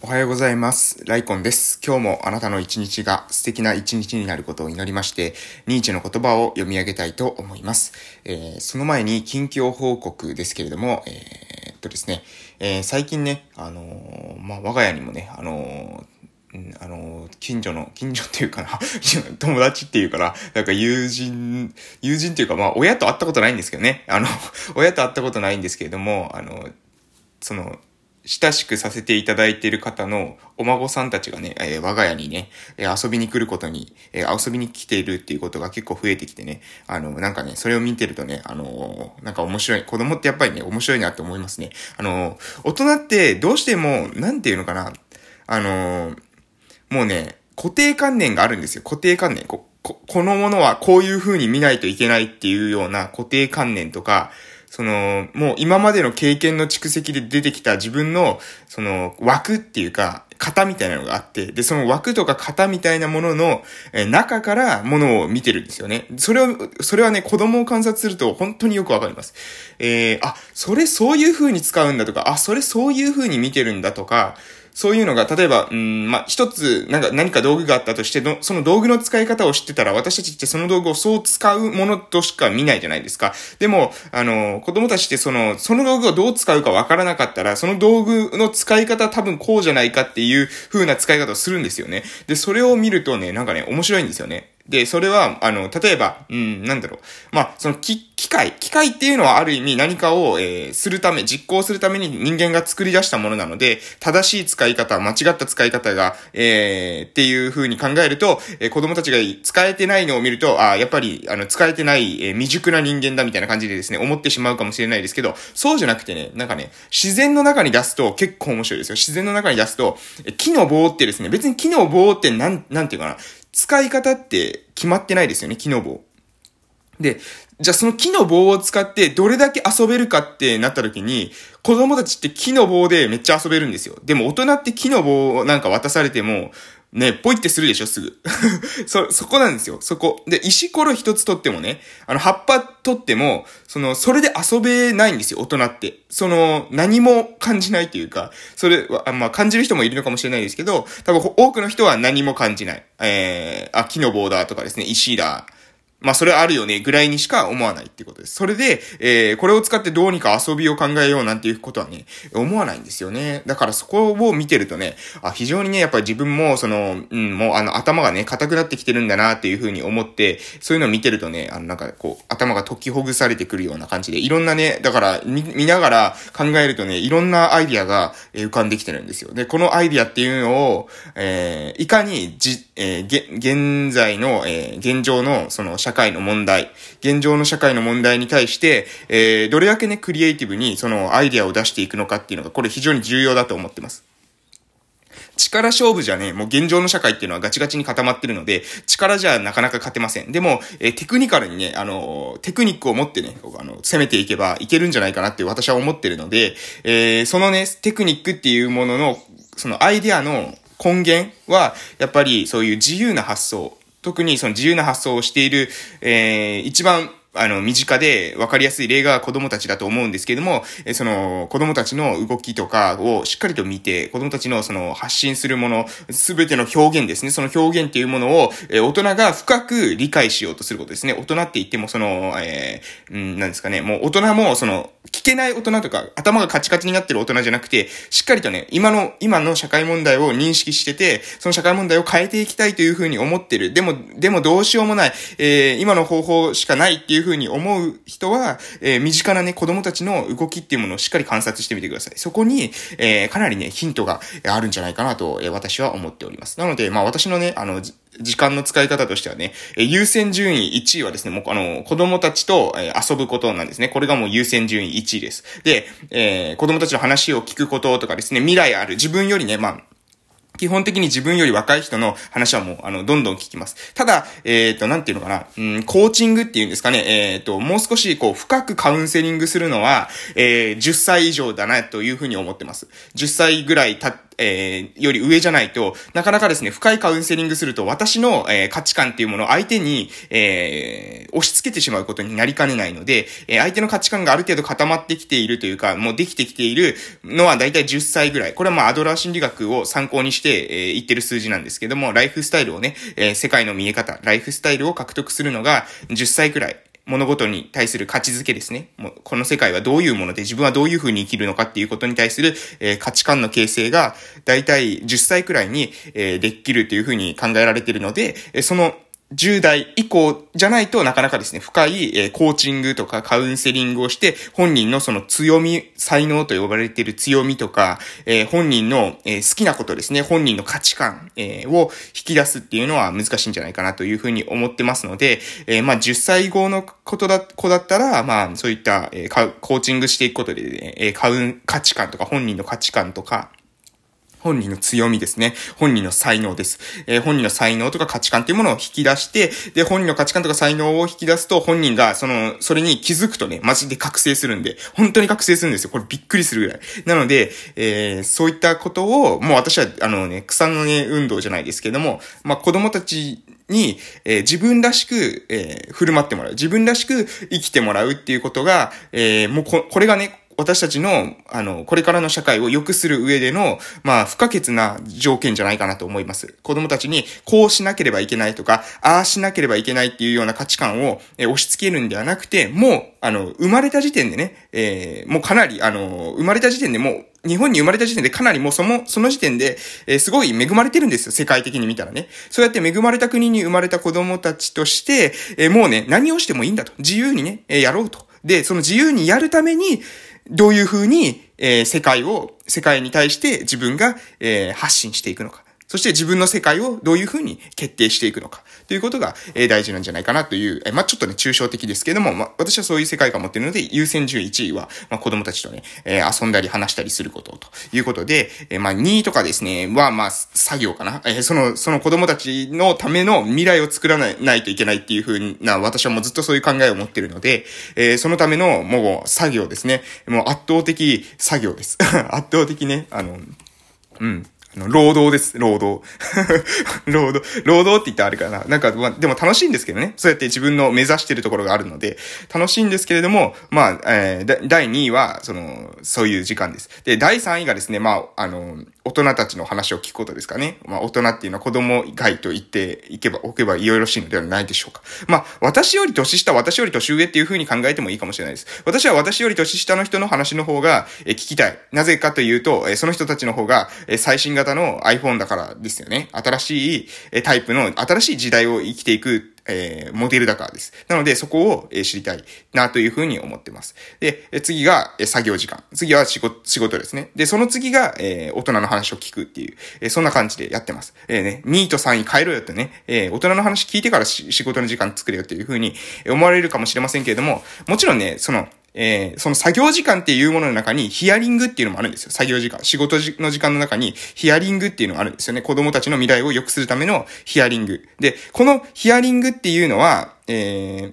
おはようございます。ライコンです。今日もあなたの一日が素敵な一日になることを祈りまして、ニーチェの言葉を読み上げたいと思います。えーその前に近況報告ですけれども、えーっとですね、えー最近ね、あのまあ、我が家にもね、あのあの、近所の、近所っていうかな、友達っていうかな、なんか友人、友人っていうか、まあ、親と会ったことないんですけどね。あの、親と会ったことないんですけれども、あの、その、親しくさせていただいている方のお孫さんたちがね、えー我が家にね、えー遊びに来ることに、えー遊びに来ているっていうことが結構増えてきてね、あの、なんかね、それを見てるとね、あのなんか面白い、子供ってやっぱりね、面白いなって思いますね。あの大人ってどうしても、なんていうのかな、あのもうね、固定観念があるんですよ。固定観念。こ、ここのものはこういう風に見ないといけないっていうような固定観念とか、その、もう今までの経験の蓄積で出てきた自分の、その、枠っていうか、型みたいなのがあって、で、その枠とか型みたいなものの、えー中からものを見てるんですよね。それを、それはね、子供を観察すると本当によくわかります。えー、あ、それそういう風に使うんだとか、あ、それそういう風に見てるんだとか、そういうのが、例えば、うん、まあ、一つ、なんか、何か道具があったとして、その道具の使い方を知ってたら、私たちってその道具をそう使うものとしか見ないじゃないですか。でも、あの、子供たちってその、その道具をどう使うかわからなかったら、その道具の使い方多分こうじゃないかっていういう風な使い方をするんですよね。で、それを見るとね、なんかね、面白いんですよね。で、それは、あの、例えば、うん、なんだろう。まあ、その、き、機械、機械っていうのはある意味何かを、えーするため、実行するために人間が作り出したものなので、正しい使い方、間違った使い方が、えーっていう風に考えると、えー子供たちが使えてないのを見ると、あーやっぱり、あの、使えてない、えー未熟な人間だみたいな感じでですね、思ってしまうかもしれないですけど、そうじゃなくてね、なんかね、自然の中に出すと結構面白いですよ。自然の中に出すと、え木の棒ってですね、別に木の棒ってなん、なんていうかな、使い方って決まってないですよね、木の棒。で、じゃあその木の棒を使ってどれだけ遊べるかってなった時に、子供たちって木の棒でめっちゃ遊べるんですよ。でも大人って木の棒なんか渡されても、ね、ポイってするでしょ、すぐ。そ、そこなんですよ、そこ。で、石ころ一つ取ってもね、あの、葉っぱ取っても、その、それで遊べないんですよ、大人って。その、何も感じないというか、それは、あまあ、感じる人もいるのかもしれないですけど、多分、多くの人は何も感じない。えー、あ、木の棒だとかですね、石だ。まあ、それあるよね、ぐらいにしか思わないってことです。それで、えー、これを使ってどうにか遊びを考えようなんていうことはね、思わないんですよね。だからそこを見てるとね、あ、非常にね、やっぱり自分も、その、うん、もうあの、頭がね、硬くなってきてるんだなっていうふうに思って、そういうのを見てるとね、あの、なんかこう、頭が解きほぐされてくるような感じで、いろんなね、だから、見、見ながら考えるとね、いろんなアイディアが、浮かんできてるんですよ。で、このアイディアっていうのを、えー、いかに、じ、えー、現在の、えー、現状の、その、社会の問題、現状の社会の問題に対して、えー、どれだけね、クリエイティブに、その、アイデアを出していくのかっていうのが、これ非常に重要だと思ってます。力勝負じゃね、もう現状の社会っていうのはガチガチに固まってるので、力じゃなかなか勝てません。でも、えーテクニカルにね、あのテクニックを持ってね、あの、攻めていけばいけるんじゃないかなって私は思ってるので、えーそのね、テクニックっていうものの、そのアイデアの根源は、やっぱりそういう自由な発想、特にその自由な発想をしている、えー一番、あの、身近で分かりやすい例が子供たちだと思うんですけども、えその、子供たちの動きとかをしっかりと見て、子供たちのその発信するもの、すべての表現ですね。その表現っていうものを、え大人が深く理解しようとすることですね。大人って言ってもその、えーん、なんですかね、もう大人もその、聞けない大人とか、頭がカチカチになってる大人じゃなくて、しっかりとね、今の、今の社会問題を認識してて、その社会問題を変えていきたいというふうに思ってる。でも、でもどうしようもない、えー今の方法しかないっていうふうに思う人は、えー身近なね、子供たちの動きっていうものをしっかり観察してみてください。そこに、えーかなりね、ヒントがあるんじゃないかなと、え私は思っております。なので、まあ私のね、あの、時間の使い方としてはね、え優先順位1位はですね、もうあの、子供たちと、え遊ぶことなんですね。これがもう優先順位1位です。で、えー子供たちの話を聞くこととかですね、未来ある自分よりね、まあ、基本的に自分より若い人の話はもう、あの、どんどん聞きます。ただ、えっ、と、なんていうのかな、うん、コーチングっていうんですかね、えっ、と、もう少し、こう、深くカウンセリングするのは、えー10歳以上だな、というふうに思ってます。10歳ぐらいた、えー、より上じゃないと、なかなかですね、深いカウンセリングすると、私の、えー、価値観っていうものを相手に、えー、押し付けてしまうことになりかねないので、え、相手の価値観がある程度固まってきているというか、もうできてきているのはだいたい10歳ぐらい。これはまあ、アドラー心理学を参考にして、えー、言ってる数字なんですけども、ライフスタイルをね、え、世界の見え方、ライフスタイルを獲得するのが10歳くらい。物事に対する価値づけですね。この世界はどういうもので自分はどういうふうに生きるのかっていうことに対する、えー、価値観の形成が、大体10歳くらいに、えー、できるというふうに考えられているので、その10代以降じゃないとなかなかですね、深い、えー、コーチングとかカウンセリングをして、本人のその強み、才能と呼ばれている強みとか、えー、本人の、えー、好きなことですね、本人の価値観、え、を引き出すっていうのは難しいんじゃないかなというふうに思ってますので、え、まあ10歳後のことだ、子だったら、まあそういった、え、コーチングしていくことで、ね、えー、カウン、価値観とか本人の価値観とか、本人の強みですね。本人の才能です。えー、本人の才能とか価値観っていうものを引き出して、で、本人の価値観とか才能を引き出すと、本人が、その、それに気づくとね、マジで覚醒するんで、本当に覚醒するんですよ。これびっくりするぐらい。なので、えー、そういったことを、もう私は、あのね、草の根運動じゃないですけども、まあ、子供たちに、えー、自分らしく、えー、振る舞ってもらう。自分らしく生きてもらうっていうことが、えー、もうこ、これがね、私たちの、あの、これからの社会を良くする上での、まあ、不可欠な条件じゃないかなと思います。子供たちに、こうしなければいけないとか、ああしなければいけないっていうような価値観を、え押し付けるんではなくて、もう、あの、生まれた時点でね、えー、もうかなり、あの、生まれた時点でもう、日本に生まれた時点でかなりもうその、その時点で、えー、すごい恵まれてるんですよ、世界的に見たらね。そうやって恵まれた国に生まれた子供たちとして、えー、もうね、何をしてもいいんだと。自由にね、えやろうと。で、その自由にやるために、どういうふうに、えー、世界を、世界に対して自分が、えー、発信していくのか。そして自分の世界をどういうふうに決定していくのかということが、えー、大事なんじゃないかなという、えー、まあ、ちょっとね、抽象的ですけども、まあ、私はそういう世界観を持っているので、優先順位1位は、まあ、子供たちとね、えー、遊んだり話したりすることということで、えー、まあ、2位とかですね、は、まあ、作業かな。えー、その、その子供たちのための未来を作らないないといけないっていうふうな、私はもうずっとそういう考えを持っているので、えー、そのための、もう、作業ですね。もう圧倒的作業です。圧倒的ね、あの、うん。労働です、労働。労働、労働って言ったらあれかな。なんか、まあ、でも楽しいんですけどね。そうやって自分の目指してるところがあるので、楽しいんですけれども、まあ、えー、第2位は、その、そういう時間です。で、第3位がですね、まあ、あの、大人たちの話を聞くことですかね。まあ、大人っていうのは子供以外と言っていけば、おけばよろしいのではないでしょうか。まあ、私より年下、私より年上っていう風に考えてもいいかもしれないです。私は私より年下の人の話の方が、え聞きたい。なぜかというと、えその人たちの方が、え最新型の iPhone だからですよね。新しい、えタイプの、新しい時代を生きていくえー、モデルだからです。なので、そこを、えー、知りたいなというふうに思ってます。で、次が、え作業時間。次は仕事、仕事ですね。で、その次が、えー、大人の話を聞くっていう、えー、そんな感じでやってます。えー、ね、2位と3位変えろよってね、えー、大人の話聞いてから仕事の時間作れよっていうふうに思われるかもしれませんけれども、もちろんね、その、えー、その作業時間っていうものの中にヒアリングっていうのもあるんですよ。作業時間。仕事の時間の中にヒアリングっていうのがあるんですよね。子供たちの未来を良くするためのヒアリング。で、このヒアリングっていうのは、えー、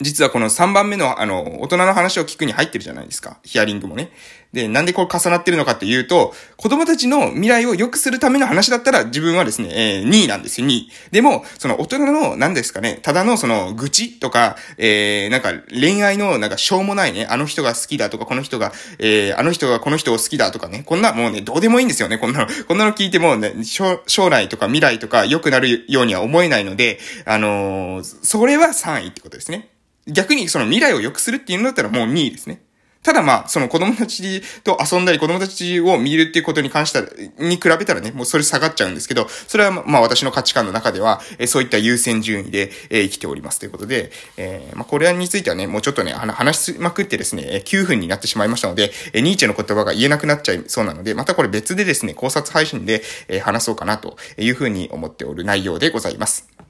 実はこの3番目の、あの、大人の話を聞くに入ってるじゃないですか。ヒアリングもね。で、なんでこう重なってるのかっていうと、子供たちの未来を良くするための話だったら自分はですね、えー、2位なんですよ、2位。でも、その大人の、何ですかね、ただのその愚痴とか、えー、なんか恋愛のなんかしょうもないね、あの人が好きだとか、この人が、えー、あの人がこの人を好きだとかね、こんなもうね、どうでもいいんですよね、こんなの。こんなの聞いてもね、将来とか未来とか良くなるようには思えないので、あのー、それは3位ってことですね。逆にその未来を良くするっていうんだったらもう2位ですね。ただまあ、その子供たちと遊んだり子供たちを見るっていうことに関しては、に比べたらね、もうそれ下がっちゃうんですけど、それはまあ私の価値観の中では、そういった優先順位で、生きておりますということで、えー、まあこれについてはね、もうちょっとね、話しまくってですね、9分になってしまいましたので、ニーチェの言葉が言えなくなっちゃいそうなので、またこれ別でですね、考察配信で、話そうかなというふうに思っておる内容でございます。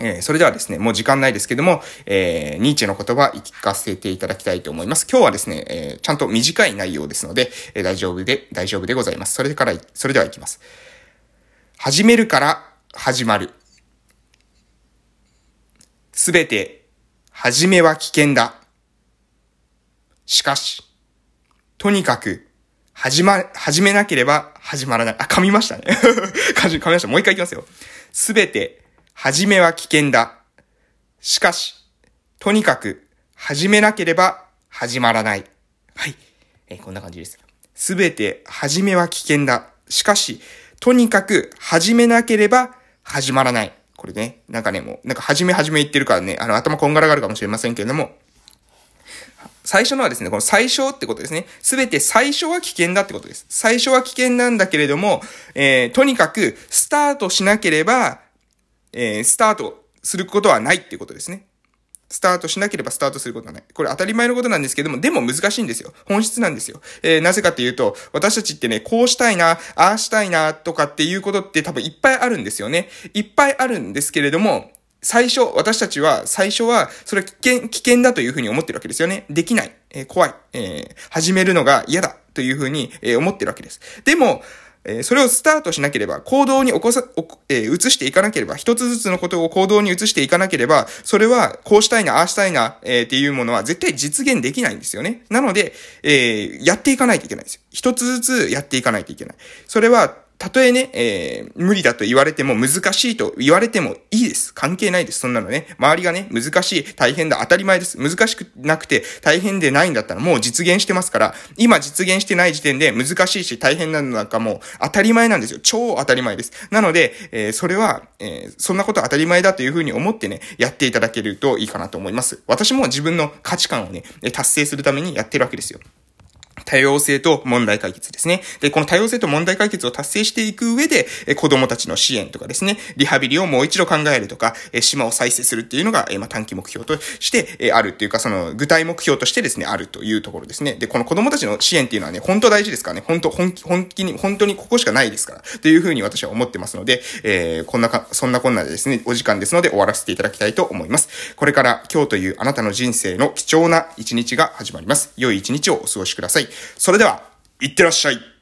えー、それではですね、もう時間ないですけども、えー、ニーチェの言葉聞かせていただきたいと思います。今日はですね、えー、ちゃんと短い内容ですので、えー、大丈夫で、大丈夫でございます。それから、それでは行きます。始めるから始まる。すべて、始めは危険だ。しかし、とにかく、始ま、始めなければ始まらない。あ、噛みましたね。噛みました。もう一回いきますよ。すべて、始めは危険だ。しかし、とにかく、始めなければ始まらない。はい。えー、こんな感じです。すべて、始めは危険だ。しかし、とにかく、始めなければ始まらない。これね、なんかね、もう、なんか始め始め言ってるからね、あの、頭こんがらがるかもしれませんけれども、最初のはですね、この最小ってことですね。すべて最初は危険だってことです。最初は危険なんだけれども、えー、とにかく、スタートしなければ、えー、スタートすることはないっていうことですね。スタートしなければスタートすることはない。これ当たり前のことなんですけども、でも難しいんですよ。本質なんですよ。えー、なぜかっていうと、私たちってね、こうしたいな、ああしたいな、とかっていうことって多分いっぱいあるんですよね。いっぱいあるんですけれども、最初、私たちは、最初は、それは危険、危険だというふうに思ってるわけですよね。できない。えー、怖い。えー、始めるのが嫌だ。というふうに、えー、思ってるわけです。でも、えそれをスタートしなければ、行動に起こさ、え、移していかなければ、一つずつのことを行動に移していかなければ、それは、こうしたいな、ああしたいな、え、っていうものは絶対実現できないんですよね。なので、え、やっていかないといけないんですよ。一つずつやっていかないといけない。それは、たとえね、えー、無理だと言われても難しいと言われてもいいです。関係ないです。そんなのね。周りがね、難しい、大変だ、当たり前です。難しくなくて大変でないんだったらもう実現してますから、今実現してない時点で難しいし大変なのなんかもう当たり前なんですよ。超当たり前です。なので、えー、それは、えー、そんなこと当たり前だというふうに思ってね、やっていただけるといいかなと思います。私も自分の価値観をね、達成するためにやってるわけですよ。多様性と問題解決ですね。で、この多様性と問題解決を達成していく上で、え子供たちの支援とかですね、リハビリをもう一度考えるとか、え島を再生するっていうのが、えま短期目標として、えあるっていうか、その具体目標としてですね、あるというところですね。で、この子供たちの支援っていうのはね、本当大事ですからね、本当、本気、本気に、本当にここしかないですから、というふうに私は思ってますので、えー、こんなか、そんなこんなでですね、お時間ですので終わらせていただきたいと思います。これから今日というあなたの人生の貴重な一日が始まります。良い一日をお過ごしください。それでは、いってらっしゃい。